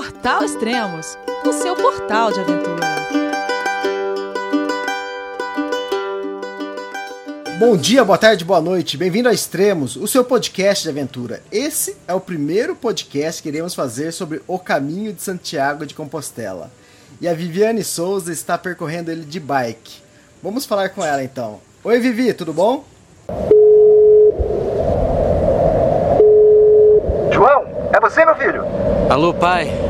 Portal Extremos, o seu portal de aventura. Bom dia, boa tarde, boa noite. Bem-vindo a Extremos, o seu podcast de aventura. Esse é o primeiro podcast que iremos fazer sobre o caminho de Santiago de Compostela. E a Viviane Souza está percorrendo ele de bike. Vamos falar com ela então. Oi, Vivi, tudo bom? João, é você, meu filho? Alô, pai.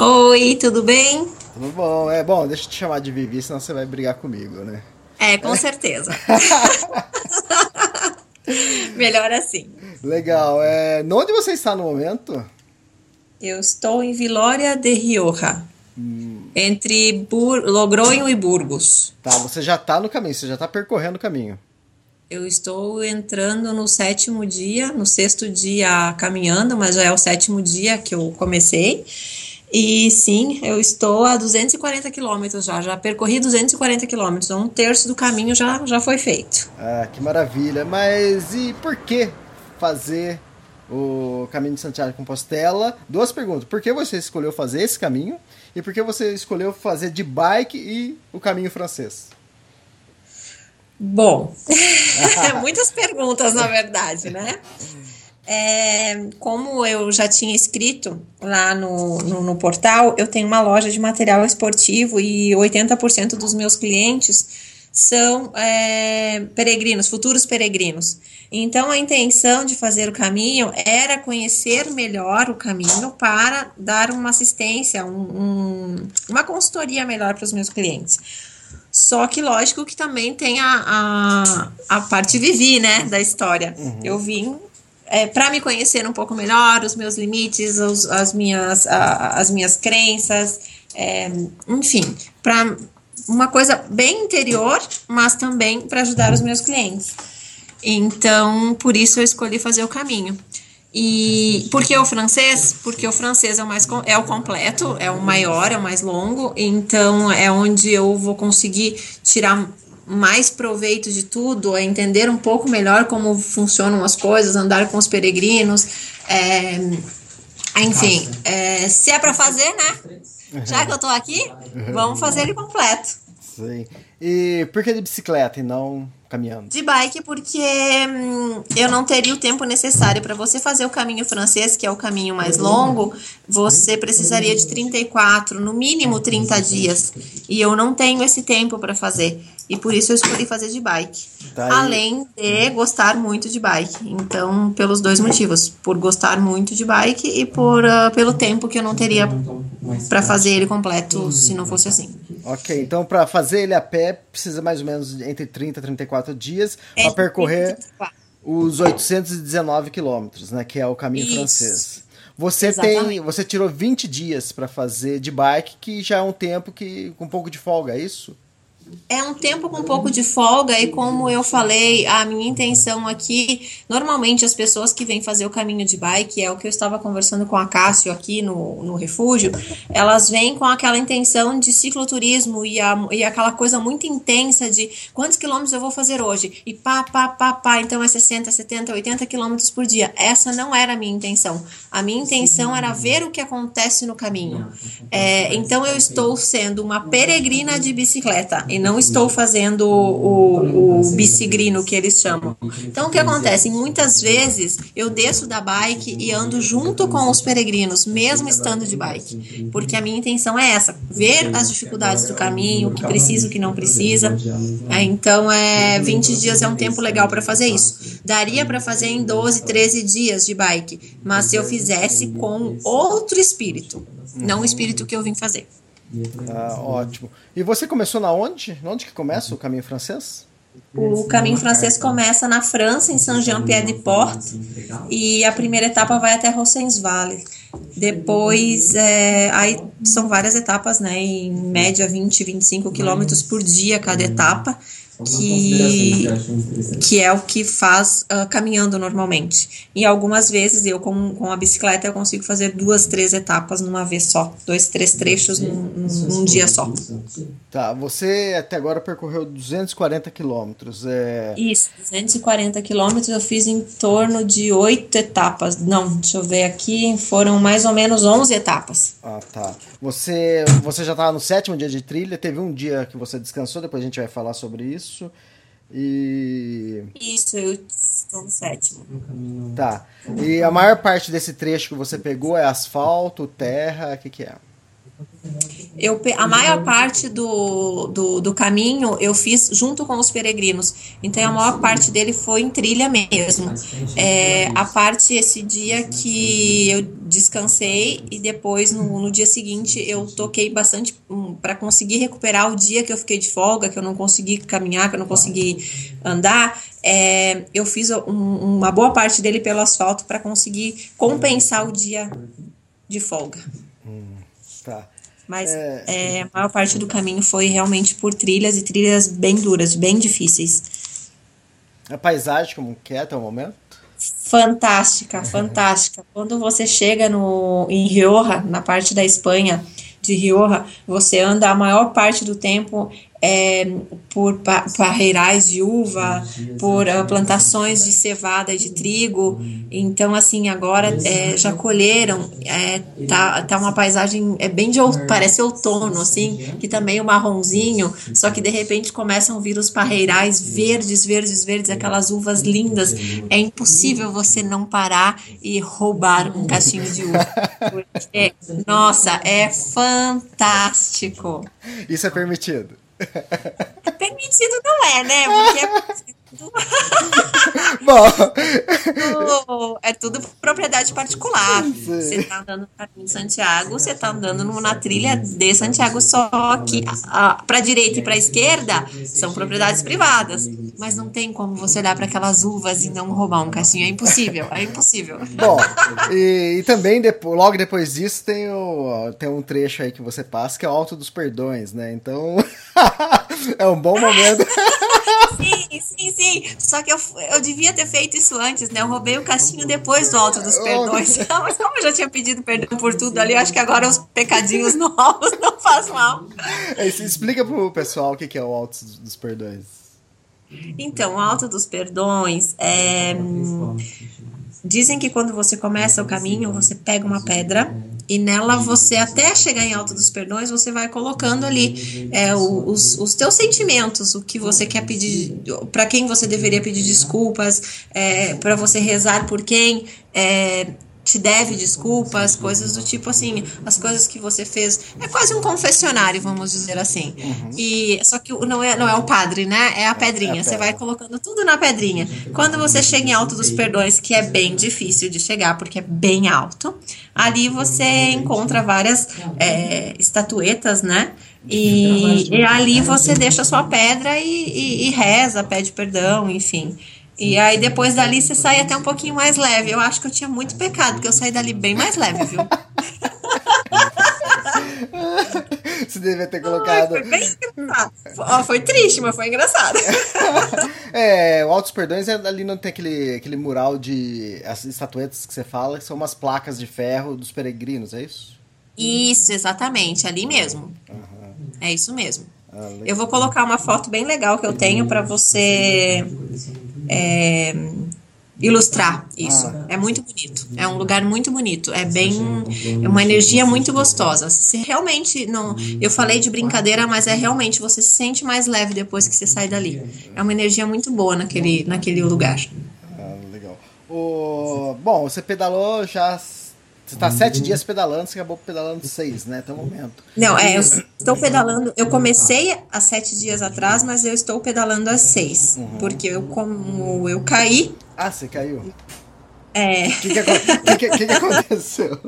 Oi, tudo bem? Tudo bom? É bom, deixa eu te chamar de Vivi, senão você vai brigar comigo, né? É, com certeza. Melhor assim. Legal. É, onde você está no momento? Eu estou em Vilória de Rioja, entre Bur Logronho e Burgos. Tá, você já está no caminho, você já está percorrendo o caminho. Eu estou entrando no sétimo dia, no sexto dia caminhando, mas já é o sétimo dia que eu comecei. E sim, eu estou a 240 quilômetros já, já percorri 240 quilômetros, um terço do caminho já, já foi feito. Ah, que maravilha. Mas e por que fazer o caminho de Santiago de Compostela? Duas perguntas. Por que você escolheu fazer esse caminho? E por que você escolheu fazer de bike e o caminho francês? Bom, muitas perguntas na verdade, né? É, como eu já tinha escrito lá no, no, no, portal, eu tenho uma loja de material esportivo e 80% dos meus clientes são é, peregrinos, futuros peregrinos. Então, a intenção de fazer o caminho era conhecer melhor o caminho para dar uma assistência, um, um, uma consultoria melhor para os meus clientes. Só que, lógico, que também tem a, a, a parte vivi, né, da história. Uhum. Eu vim é, para me conhecer um pouco melhor, os meus limites, os, as, minhas, a, as minhas crenças, é, enfim, para uma coisa bem interior, mas também para ajudar os meus clientes. Então, por isso eu escolhi fazer o caminho. E por que o francês? Porque o francês é o mais é o completo, é o maior, é o mais longo, então é onde eu vou conseguir tirar mais proveito de tudo, é entender um pouco melhor como funcionam as coisas, andar com os peregrinos, é, enfim, é, se é para fazer, né? Já que eu tô aqui, vamos fazer ele completo. Sim. E por que de bicicleta e não caminhando? De bike, porque hum, eu não teria o tempo necessário para você fazer o caminho francês, que é o caminho mais longo, você precisaria de 34, no mínimo 30 dias. E eu não tenho esse tempo para fazer. E por isso eu escolhi fazer de bike. Tá Além de gostar muito de bike. Então, pelos dois motivos. Por gostar muito de bike e por, uh, pelo tempo que eu não teria para fazer ele completo se não fosse assim. Ok, então para fazer ele a pé precisa mais ou menos entre 30 e 34 dias para percorrer os 819 quilômetros, né? Que é o caminho Isso. francês. Você Exatamente. tem, você tirou 20 dias para fazer de bike, que já é um tempo que com um pouco de folga, é isso? É um tempo com um pouco de folga e como eu falei, a minha intenção aqui, normalmente as pessoas que vêm fazer o caminho de bike, é o que eu estava conversando com a Cássio aqui no, no refúgio, elas vêm com aquela intenção de cicloturismo e, a, e aquela coisa muito intensa de quantos quilômetros eu vou fazer hoje e pá, pá, pá, pá, então é 60, 70, 80 quilômetros por dia. Essa não era a minha intenção. A minha intenção era ver o que acontece no caminho. É, então eu estou sendo uma peregrina de bicicleta e não estou fazendo o, o bicigrino que eles chamam. Então, o que acontece? Muitas vezes eu desço da bike e ando junto com os peregrinos, mesmo estando de bike, porque a minha intenção é essa: ver as dificuldades do caminho, o que precisa, o que não precisa. É, então, é 20 dias é um tempo legal para fazer isso. Daria para fazer em 12, 13 dias de bike, mas se eu fizesse com outro espírito, não o espírito que eu vim fazer. Ah, ótimo. E você começou na onde? Onde que começa o caminho francês? O caminho francês começa na França, em Saint-Jean-Pied-de-Port, e a primeira etapa vai até Rossensvale. Depois, é, aí são várias etapas, né? Em média 20, 25 quilômetros por dia cada etapa que, que é o que faz uh, caminhando normalmente. E algumas vezes eu, com, com a bicicleta, eu consigo fazer duas, três etapas numa vez só, dois, três trechos num, num dia só. Tá, você até agora percorreu 240 quilômetros. É... Isso, 240 quilômetros eu fiz em torno de oito etapas. Não, deixa eu ver aqui, foram mais ou menos 11 etapas. Ah, tá. Você, você já estava no sétimo dia de trilha, teve um dia que você descansou, depois a gente vai falar sobre isso. E. Isso, eu estou no sétimo. Tá. E a maior parte desse trecho que você pegou é asfalto, terra, o que, que é? Eu, a maior parte do, do, do, caminho eu fiz junto com os peregrinos. Então a maior parte dele foi em trilha mesmo. É, a parte esse dia que eu descansei e depois no, no dia seguinte eu toquei bastante um, para conseguir recuperar o dia que eu fiquei de folga, que eu não consegui caminhar, que eu não consegui andar. É, eu fiz um, uma boa parte dele pelo asfalto para conseguir compensar o dia de folga. Hum, tá. Mas é... É, a maior parte do caminho foi realmente por trilhas e trilhas bem duras, bem difíceis. A paisagem como que é até o momento? Fantástica, fantástica. Quando você chega no, em Rioja, na parte da Espanha de Rioja, você anda a maior parte do tempo é, por parreirais de uva, por uh, plantações de cevada e de trigo. Então, assim, agora é, já colheram, é, tá, tá uma paisagem é bem de parece outono, assim, que também o marronzinho, só que de repente começam a vir os parreirais verdes, verdes, verdes, aquelas uvas lindas. É impossível você não parar e roubar um cachinho de uva. Porque, nossa, é fantástico. Isso é permitido. Permitido não é, né? Porque é Bom. é tudo propriedade particular. Você está andando em Santiago, você está andando na trilha de Santiago, só que para direita e para esquerda são propriedades privadas. Mas não tem como você olhar para aquelas uvas e não roubar um caixinho. É impossível, é impossível. Bom, e, e também depois, logo depois disso tem, o, tem um trecho aí que você passa que é o Alto dos Perdões, né? Então é um bom momento. sim, sim, sim. Só que eu, eu devia ter feito isso antes, né? Eu roubei o caixinho depois do Alto dos Perdões. Mas como eu já tinha pedido perdão por tudo ali, acho que agora os pecadinhos novos não faz mal. É, explica pro pessoal o que é o Alto dos Perdões. Então, o Alto dos Perdões é. Dizem que quando você começa o caminho, você pega uma pedra e nela você, até chegar em Alto dos Perdões, você vai colocando ali é, os, os teus sentimentos, o que você quer pedir, para quem você deveria pedir desculpas, é, para você rezar por quem. É, te deve desculpas, coisas do tipo assim, as coisas que você fez. É quase um confessionário, vamos dizer assim. Uhum. E só que não é, não é o padre, né? É a pedrinha. É a você vai colocando tudo na pedrinha. Quando você chega em Alto dos Perdões, que é bem difícil de chegar, porque é bem alto, ali você encontra várias é, estatuetas, né? E, e, ali você deixa a sua pedra e, e, e reza, pede perdão, enfim. E aí depois dali você sai até um pouquinho mais leve. Eu acho que eu tinha muito pecado, porque eu saí dali bem mais leve, viu? Você devia ter colocado. Ai, foi bem engraçado. Oh, foi triste, mas foi engraçado. é, o Altos Perdões é ali não tem aquele, aquele mural de. As estatuetas que você fala, que são umas placas de ferro dos peregrinos, é isso? Isso, exatamente, ali mesmo. Uhum. É isso mesmo. Ah, eu vou colocar uma foto bem legal que eu tenho para você é, ilustrar isso. Ah. É muito bonito. É um lugar muito bonito. É bem. É uma energia muito gostosa. Se realmente não. Eu falei de brincadeira, mas é realmente você se sente mais leve depois que você sai dali. É uma energia muito boa naquele, naquele lugar. Ah, legal. O, bom, você pedalou já você está sete dias pedalando, você acabou pedalando seis, né? Até o momento. Não, é, eu estou pedalando. Eu comecei há sete dias atrás, mas eu estou pedalando há seis. Uhum. Porque eu, como eu caí. Ah, você caiu? É. O que, que, que, que, aconteceu?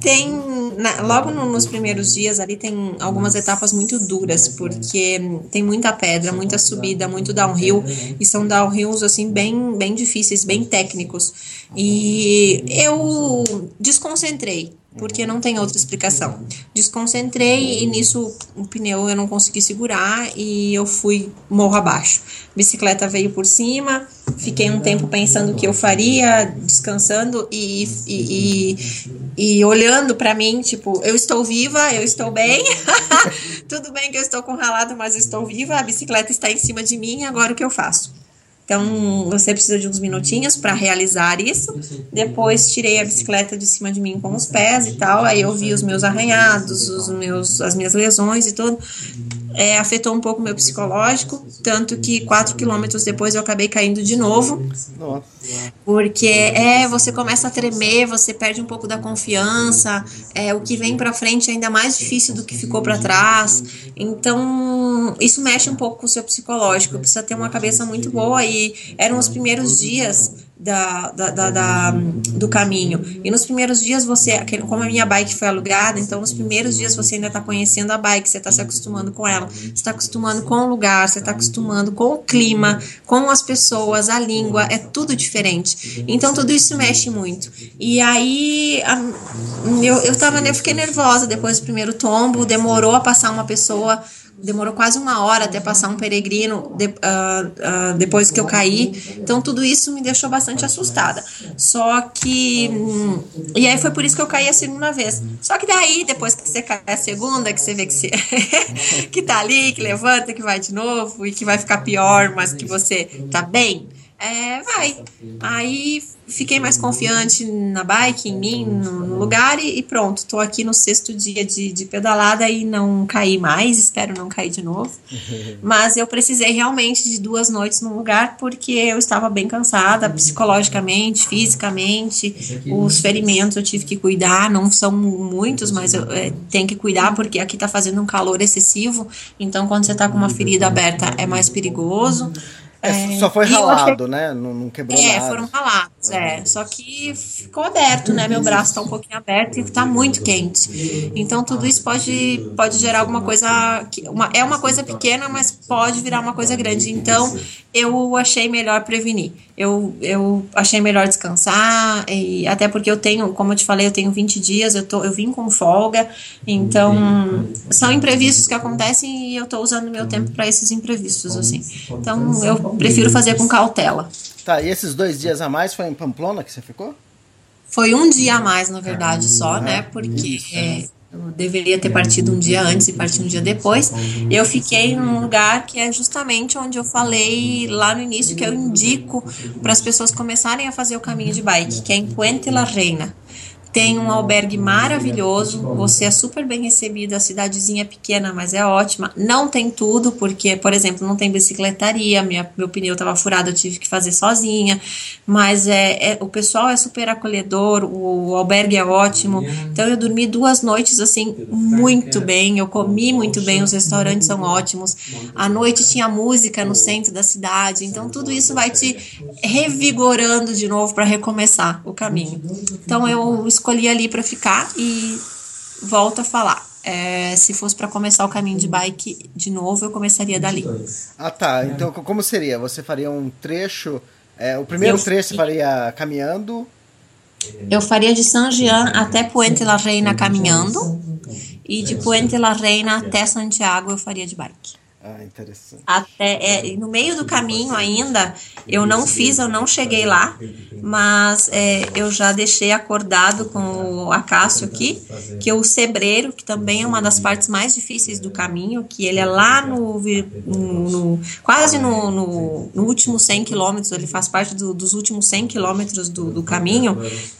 Tem, na, logo no, nos primeiros dias ali tem algumas etapas muito duras, porque tem muita pedra, muita subida, muito downhill, e são downhills assim bem, bem difíceis, bem técnicos. E eu desconcentrei porque não tem outra explicação. Desconcentrei e nisso o pneu eu não consegui segurar e eu fui morro abaixo. Bicicleta veio por cima, fiquei um tempo pensando o que eu faria, descansando e, e, e, e olhando para mim, tipo, eu estou viva, eu estou bem, tudo bem que eu estou com ralado, mas eu estou viva, a bicicleta está em cima de mim, agora o que eu faço? Então, você precisa de uns minutinhos para realizar isso. Depois, tirei a bicicleta de cima de mim com os pés e tal. Aí, eu vi os meus arranhados, os meus, as minhas lesões e tudo é, afetou um pouco meu psicológico, tanto que quatro quilômetros depois eu acabei caindo de novo. Porque é, você começa a tremer, você perde um pouco da confiança, é, o que vem para frente é ainda mais difícil do que ficou para trás. Então, isso mexe um pouco com o seu psicológico, precisa ter uma cabeça muito boa e eram os primeiros dias da, da, da, do caminho. E nos primeiros dias você, como a minha bike foi alugada, então nos primeiros dias você ainda está conhecendo a bike, você está se acostumando com ela, você está acostumando com o lugar, você está acostumando com o clima, com as pessoas, a língua, é tudo diferente. Então tudo isso mexe muito. E aí a, eu, eu, tava, eu fiquei nervosa depois do primeiro tombo, demorou a passar uma pessoa demorou quase uma hora até passar um peregrino de, uh, uh, depois que eu caí. Então, tudo isso me deixou bastante assustada. Só que. Hum, e aí foi por isso que eu caí a segunda vez. Só que daí, depois que você cai a segunda, que você vê que, você que tá ali, que levanta, que vai de novo e que vai ficar pior, mas que você tá bem é, vai. Aí fiquei mais confiante na bike, em mim, no, lugar e, pronto. Tô aqui no sexto dia de, de pedalada e não caí mais, espero não cair de novo. Mas eu precisei realmente de duas noites no lugar porque eu estava bem cansada, psicologicamente, fisicamente. Os ferimentos eu tive que cuidar, não são muitos, mas eu é, tenho que cuidar porque aqui tá fazendo um calor excessivo. Então, quando você tá com uma ferida aberta, é mais perigoso. É, só foi ralado, achei... né? Não, não quebrou é, nada. foram ralados, é. Só que ficou aberto, né? Meu braço tá um pouquinho aberto e tá muito quente. Então tudo isso pode, pode gerar alguma coisa. Que, uma, é uma coisa pequena, mas pode virar uma coisa grande. Então eu achei melhor prevenir. Eu, eu achei melhor descansar, e até porque eu tenho, como eu te falei, eu tenho 20 dias, eu, tô, eu vim com folga, então são imprevistos que acontecem e eu tô usando meu tempo para esses imprevistos, assim. Então eu prefiro fazer com cautela. Tá, e esses dois dias a mais foi em Pamplona que você ficou? Foi um dia a mais, na verdade, só, né? Porque é, eu deveria ter partido um dia antes e partir um dia depois. Eu fiquei num lugar que é justamente onde eu falei lá no início que eu indico para as pessoas começarem a fazer o caminho de bike, que é em Puente la Reina. Tem um albergue maravilhoso, você é super bem recebido, a cidadezinha é pequena, mas é ótima. Não tem tudo, porque, por exemplo, não tem bicicletaria, minha, meu pneu estava furado, eu tive que fazer sozinha, mas é, é, o pessoal é super acolhedor, o, o albergue é ótimo. Então eu dormi duas noites assim muito bem, eu comi muito bem, os restaurantes são ótimos. À noite tinha música no centro da cidade, então tudo isso vai te revigorando de novo para recomeçar o caminho. Então eu escolhi escolhi ali para ficar e volto a falar. É, se fosse para começar o caminho de bike de novo, eu começaria dali. Ah, tá. Então, como seria? Você faria um trecho. É, o primeiro eu, trecho você faria caminhando? Eu faria de Saint-Jean até Puente la Reina caminhando. E de Puente la Reina até Santiago eu faria de bike. Ah, interessante. Até, é, no meio do caminho ainda, eu não fiz, eu não cheguei lá, mas é, eu já deixei acordado com o Acácio aqui, que o Sebreiro, que também é uma das partes mais difíceis do caminho, que ele é lá no, no, no quase no, no, no, último 100 quilômetros, ele faz parte do, dos últimos 100 quilômetros do, do caminho,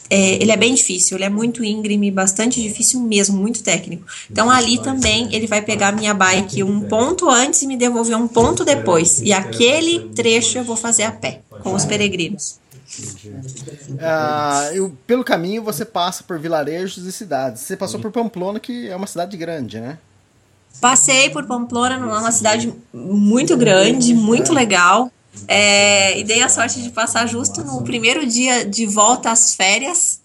é, ele é bem difícil, ele é muito íngreme, bastante difícil mesmo, muito técnico. Então ali também ele vai pegar minha bike um ponto antes e me devolver um ponto depois. E aquele trecho eu vou fazer a pé, com os peregrinos. Ah, eu, pelo caminho você passa por vilarejos e cidades. Você passou por Pamplona, que é uma cidade grande, né? Passei por Pamplona, numa cidade muito grande, muito legal. É, e dei a sorte de passar justo no primeiro dia de volta às férias,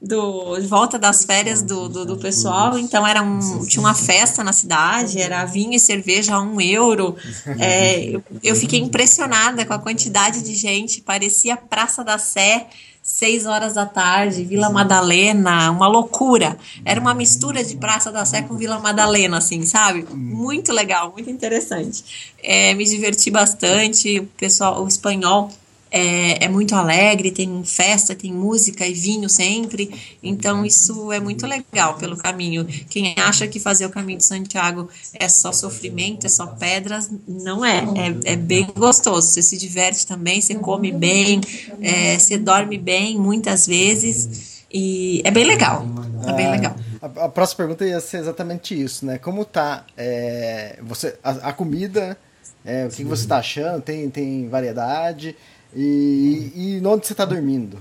do, de volta das férias do, do, do pessoal. Então era um, tinha uma festa na cidade, era vinho e cerveja a um euro. É, eu, eu fiquei impressionada com a quantidade de gente, parecia Praça da Sé seis horas da tarde, Vila Madalena, uma loucura. Era uma mistura de Praça da Sé com Vila Madalena, assim, sabe? Muito legal, muito interessante. É, me diverti bastante, o pessoal, o espanhol é, é, muito alegre, tem festa, tem música e vinho sempre. Então, isso é muito legal pelo caminho. Quem acha que fazer o caminho de Santiago é só sofrimento, é só pedras, não é. É, é bem gostoso. Você se diverte também, você come bem, é, você dorme bem muitas vezes. E é bem legal. É bem legal. A, a próxima pergunta ia ser exatamente isso, né? Como tá é, você, a, a comida, é, o que, que você está achando? Tem, tem variedade? E, e onde você está dormindo?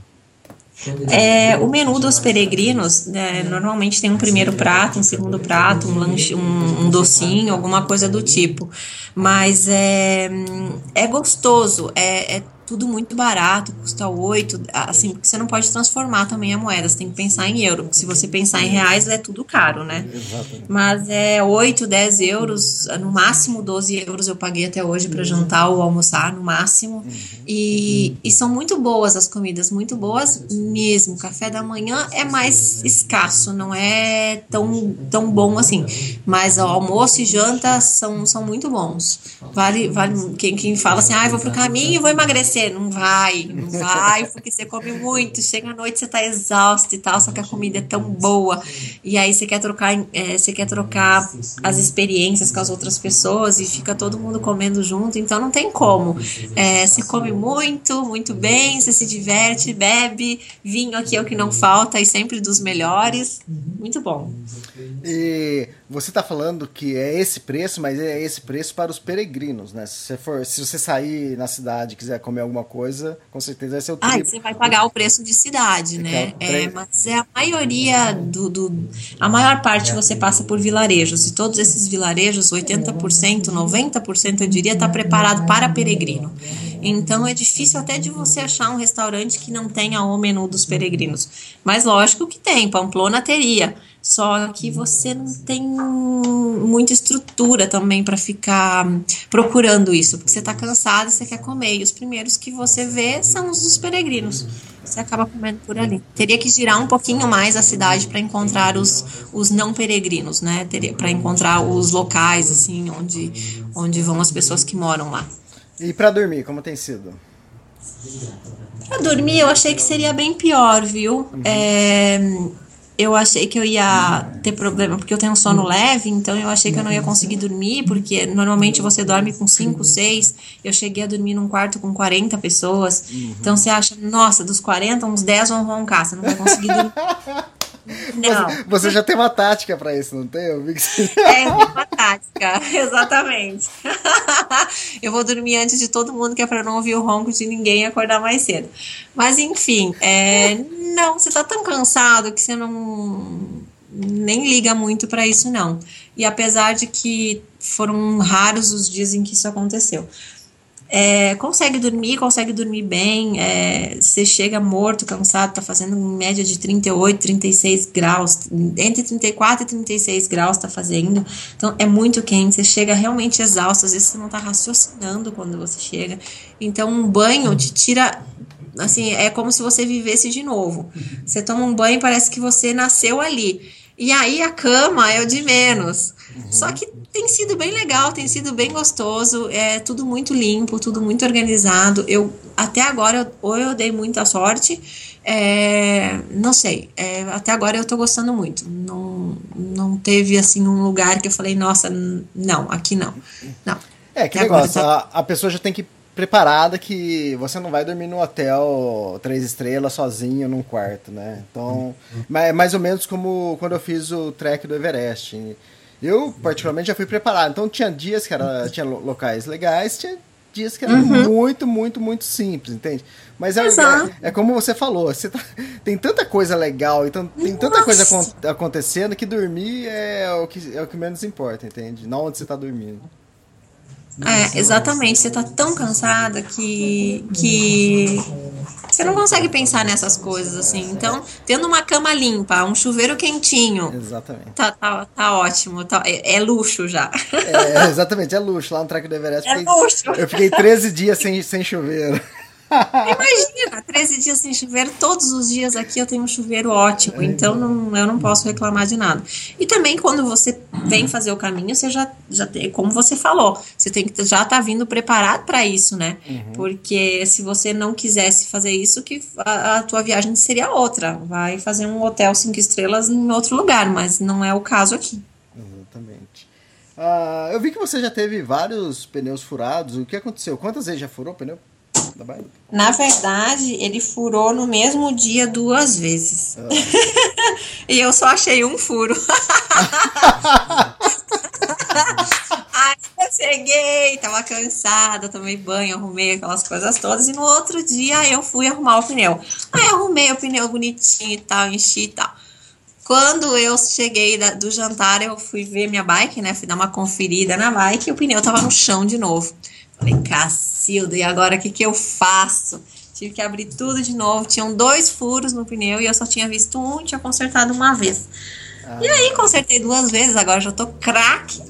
É, o menu dos peregrinos né, normalmente tem um primeiro prato, um segundo prato, um lanche, um, um, docinho, alguma coisa do tipo. Mas é, é gostoso, é, é tudo muito barato, custa 8, assim, porque você não pode transformar também a moeda, você tem que pensar em euro, porque se você pensar em reais é tudo caro, né? Exatamente. Mas é 8, 10 euros, no máximo 12 euros eu paguei até hoje para jantar ou almoçar, no máximo. Uhum. E, e são muito boas as comidas, muito boas mesmo. Café da manhã é mais escasso, não é tão, tão bom assim. Mas o almoço e janta são, são muito bons. Vale, vale quem, quem fala assim, ah, vou pro caminho e vou emagrecer emagrecer. Não vai, não vai, porque você come muito. Chega à noite, você tá exausto e tal, só que a comida é tão boa. E aí você quer trocar, é, você quer trocar as experiências com as outras pessoas e fica todo mundo comendo junto, então não tem como. É, você come muito, muito bem, você se diverte, bebe. Vinho aqui é o que não falta e sempre dos melhores. Muito bom. E você está falando que é esse preço, mas é esse preço para os peregrinos, né? Se você for, se você sair na cidade e quiser comer alguma coisa, com certeza vai ser o triplo. Ah, você vai pagar o preço de cidade, né? É, mas é a maioria do, do, a maior parte você passa por vilarejos e todos esses vilarejos, 80%, 90% eu diria, está preparado para peregrino. Então é difícil até de você achar um restaurante que não tenha o menu dos peregrinos. Mas lógico que tem, Pamplona teria. Só que você não tem muita estrutura também para ficar procurando isso, porque você está cansado e você quer comer. E os primeiros que você vê são os dos peregrinos. Você acaba comendo por ali. Teria que girar um pouquinho mais a cidade para encontrar os, os não peregrinos, né? Para encontrar os locais, assim, onde, onde vão as pessoas que moram lá. E para dormir, como tem sido? Para dormir, eu achei que seria bem pior, viu? Uhum. É, eu achei que eu ia ter problema, porque eu tenho um sono leve, então eu achei que eu não ia conseguir dormir, porque normalmente você dorme com 5, 6. Eu cheguei a dormir num quarto com 40 pessoas. Uhum. Então você acha, nossa, dos 40, uns 10 vão roncar, você não vai conseguir dormir. Não. Você, você, já tem uma tática para isso, não tem? Eu vi que você... É, uma tática, exatamente. eu vou dormir antes de todo mundo, que é para não ouvir o ronco de ninguém e acordar mais cedo. Mas enfim, é, não, você tá tão cansado que você não nem liga muito para isso não. E apesar de que foram raros os dias em que isso aconteceu é, consegue dormir, consegue dormir bem, é, você chega morto, cansado, tá fazendo em média de 38, 36 graus, entre 34 e 36 graus tá fazendo, então é muito quente, você chega realmente exausto, às vezes você não tá raciocinando quando você chega, então um banho te tira assim, é como se você vivesse de novo. Você toma um banho parece que você nasceu ali. E aí a cama é o de menos. Uhum. Só que tem sido bem legal, tem sido bem gostoso, é tudo muito limpo, tudo muito organizado. Eu até agora ou eu dei muita sorte, é, não sei. É, até agora eu tô gostando muito. Não, não teve assim um lugar que eu falei, nossa, não, aqui não. Não. É, que negócio, tá... a, a pessoa já tem que preparada que você não vai dormir no hotel três estrelas sozinho num quarto, né? Então, é mais ou menos como quando eu fiz o trek do Everest. Eu, particularmente, já fui preparado. Então, tinha dias que era, tinha locais legais, tinha dias que era uhum. muito, muito, muito simples, entende? Mas é, é, é, como você falou, você tá, tem tanta coisa legal, então tem tanta Nossa. coisa acontecendo que dormir é o que, é o que menos importa, entende? Não onde você está dormindo. É, exatamente. Você tá tão cansada que, que você não consegue pensar nessas coisas, assim. Então, tendo uma cama limpa, um chuveiro quentinho. Exatamente. Tá, tá, tá ótimo. Tá, é, é, luxo já. É, exatamente, é luxo. Lá no Trek do Everest. É fiquei, luxo. Eu fiquei 13 dias sem, sem chuveiro. Imagina, 13 dias sem chuveiro, todos os dias aqui eu tenho um chuveiro ótimo, então não, eu não posso reclamar de nada. E também quando você vem fazer o caminho, você já, já tem, como você falou, você tem que já tá vindo preparado para isso, né? Uhum. Porque se você não quisesse fazer isso, que a, a, tua viagem seria outra. Vai fazer um hotel cinco estrelas em outro lugar, mas não é o caso aqui. Exatamente. Uh, eu vi que você já teve vários pneus furados. O que aconteceu? Quantas vezes já furou o pneu? Na verdade, ele furou no mesmo dia duas vezes. Ah. e eu só achei um furo. Aí eu cheguei, tava cansada, tomei banho, arrumei aquelas coisas todas. E no outro dia eu fui arrumar o pneu. Aí arrumei o pneu bonitinho e tal, enchi e tal. Quando eu cheguei da, do jantar, eu fui ver minha bike, né? Fui dar uma conferida na bike e o pneu tava no chão de novo. Falei, Cacilda, e agora o que, que eu faço? Tive que abrir tudo de novo. Tinham dois furos no pneu e eu só tinha visto um e tinha consertado uma vez. Ah. E aí consertei duas vezes, agora já tô craque.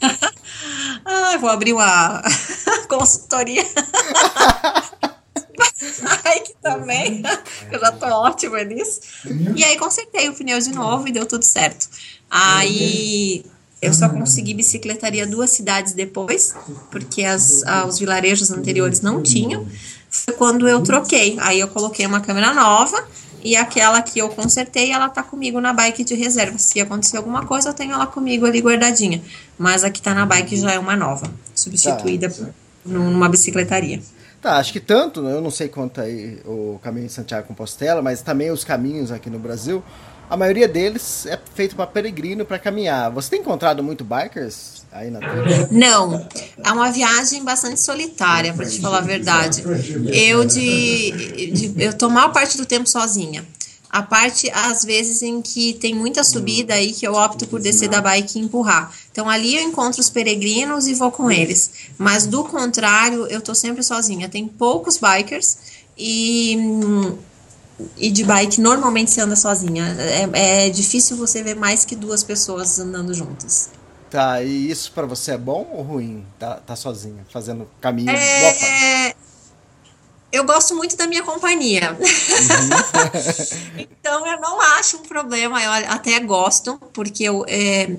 ah, vou abrir uma consultoria. Nike também. Eu já tô ótima nisso. E aí consertei o pneu de novo e deu tudo certo. Aí eu só consegui bicicletaria duas cidades depois, porque as, os vilarejos anteriores não tinham. Foi quando eu troquei. Aí eu coloquei uma câmera nova e aquela que eu consertei, ela tá comigo na bike de reserva. Se acontecer alguma coisa, eu tenho ela comigo ali guardadinha. Mas a que tá na bike já é uma nova, substituída tá. numa bicicletaria. Tá, acho que tanto, eu não sei quanto aí o caminho de Santiago Compostela, mas também os caminhos aqui no Brasil a maioria deles é feito para peregrino, para caminhar. Você tem encontrado muito bikers aí na terra? Não, é uma viagem bastante solitária, para te falar a verdade. Eu de, de eu tomar parte do tempo sozinha. A parte, às vezes, em que tem muita subida aí que eu opto por descer da bike e empurrar. Então, ali eu encontro os peregrinos e vou com eles. Mas, do contrário, eu tô sempre sozinha. Tem poucos bikers e hum, e de bike normalmente você anda sozinha. É, é difícil você ver mais que duas pessoas andando juntas. Tá, e isso para você é bom ou ruim? Tá, tá sozinha, fazendo caminho é... Eu gosto muito da minha companhia. Uhum. então eu não acho um problema, eu até gosto, porque eu, é,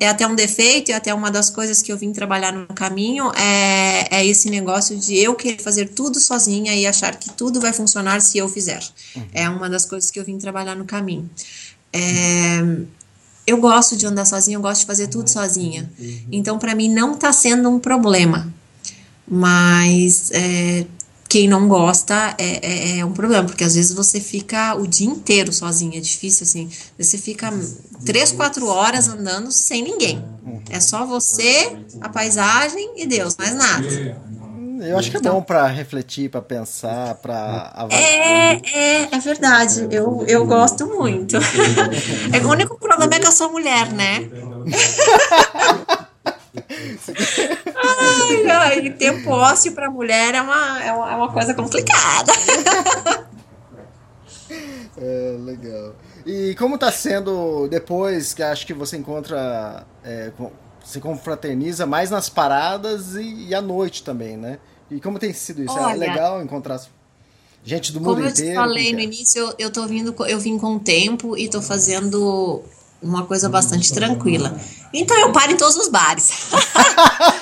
é até um defeito e até uma das coisas que eu vim trabalhar no caminho é, é esse negócio de eu querer fazer tudo sozinha e achar que tudo vai funcionar se eu fizer. Uhum. É uma das coisas que eu vim trabalhar no caminho. É, eu gosto de andar sozinha, eu gosto de fazer tudo sozinha. Então, para mim, não está sendo um problema. Mas é, quem não gosta é, é, é, um problema, porque às vezes você fica o dia inteiro sozinha, é difícil assim. Você fica três, quatro horas andando sem ninguém. É só você, a paisagem e Deus, mais nada. Eu acho que é então, bom para refletir, para pensar, para avaliar. É, é, é verdade. Eu, eu gosto muito. É, o único problema é que eu sou mulher, né? ai, tempo ósseo para mulher é uma, é uma, é uma coisa complicada. É, legal. E como está sendo depois que acho que você encontra, é, se confraterniza mais nas paradas e, e, à noite também, né? E como tem sido isso? É Olha, é legal encontrar gente do mundo inteiro? Como eu te falei no é? início, eu, eu tô vindo, eu vim com o tempo e tô fazendo uma coisa bastante tranquila. Então eu paro em todos os bares.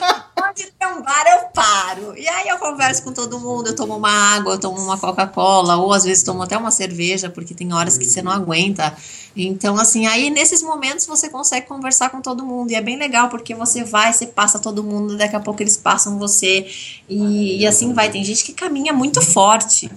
Onde tem um bar, eu paro. E aí eu converso com todo mundo, eu tomo uma água, eu tomo uma Coca-Cola, ou às vezes tomo até uma cerveja, porque tem horas que você não aguenta. Então, assim, aí nesses momentos você consegue conversar com todo mundo. E é bem legal, porque você vai, você passa todo mundo, daqui a pouco eles passam você. E, e assim vai. Tem gente que caminha muito forte.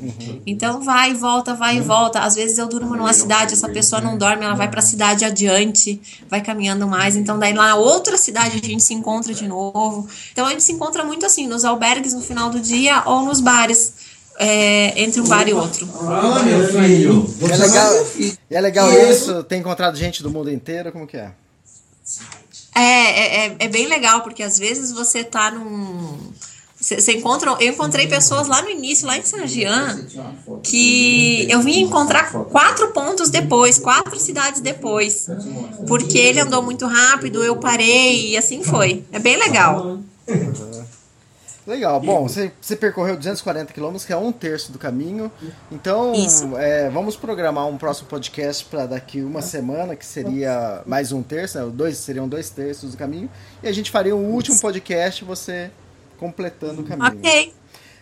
Então vai e volta, vai e volta. Às vezes eu durmo numa cidade, essa pessoa não dorme, ela vai para cidade adiante, vai caminhando mais. Então, daí lá na outra cidade a gente se encontra de novo. Então a gente se encontra muito assim, nos albergues no final do dia ou nos bares é, entre um bar e outro. Ah, meu filho! É legal, é legal isso? Tem encontrado gente do mundo inteiro? Como que é? É, é, é, é bem legal, porque às vezes você tá num. Você encontra. Eu encontrei pessoas lá no início, lá em Saint Jean, que eu vim encontrar quatro pontos depois, quatro cidades depois. Porque ele andou muito rápido, eu parei e assim foi. É bem legal. Legal. Bom, você, você percorreu 240 quilômetros, que é um terço do caminho. Então, é, vamos programar um próximo podcast para daqui uma semana, que seria mais um terço, né? dois, seriam dois terços do caminho. E a gente faria um último podcast, você completando o caminho. Ok.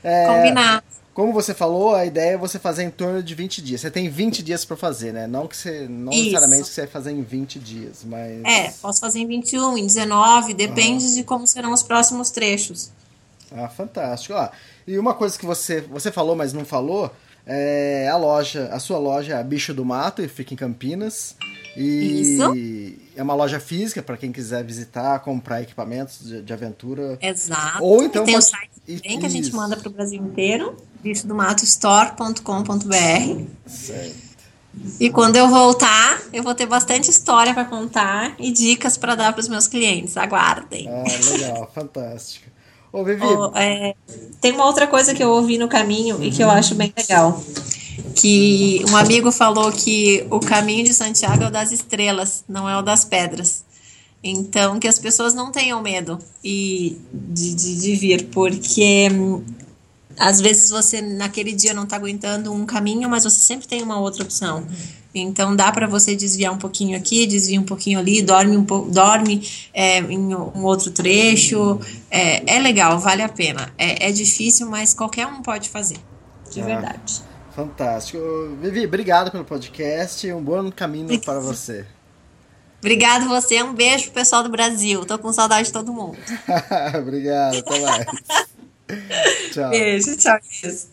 É, Combinado. Como você falou, a ideia é você fazer em torno de 20 dias. Você tem 20 dias para fazer, né? Não que você não Isso. necessariamente você vai fazer em 20 dias, mas É, posso fazer em 21, em 19, depende ah. de como serão os próximos trechos. Ah, fantástico. Ah, e uma coisa que você você falou, mas não falou, é a loja, a sua loja é a Bicho do Mato, e fica em Campinas. E Isso. é uma loja física para quem quiser visitar, comprar equipamentos de, de aventura. Exato. Ou então e tem o site também que a gente manda para o Brasil inteiro, bichodomatostore.com.br. Certo. E quando eu voltar, eu vou ter bastante história para contar e dicas para dar para os meus clientes. Aguardem. Ah, legal, fantástico. Ô, Vivi. Oh, é, tem uma outra coisa que eu ouvi no caminho uhum. e que eu acho bem legal. Que um amigo falou que o caminho de Santiago é o das estrelas, não é o das pedras. Então, que as pessoas não tenham medo e de, de, de vir, porque às vezes você naquele dia não está aguentando um caminho, mas você sempre tem uma outra opção. Então dá para você desviar um pouquinho aqui, desvia um pouquinho ali, dorme um pouco, dorme é, em um outro trecho. É, é legal, vale a pena. É, é, difícil, mas qualquer um pode fazer. De ah, verdade. Fantástico. Vivi, obrigado pelo podcast. Um bom caminho para você. Obrigado você, um beijo pro pessoal do Brasil. Tô com saudade de todo mundo. obrigado, até mais. Tchau. Beijo, tchau.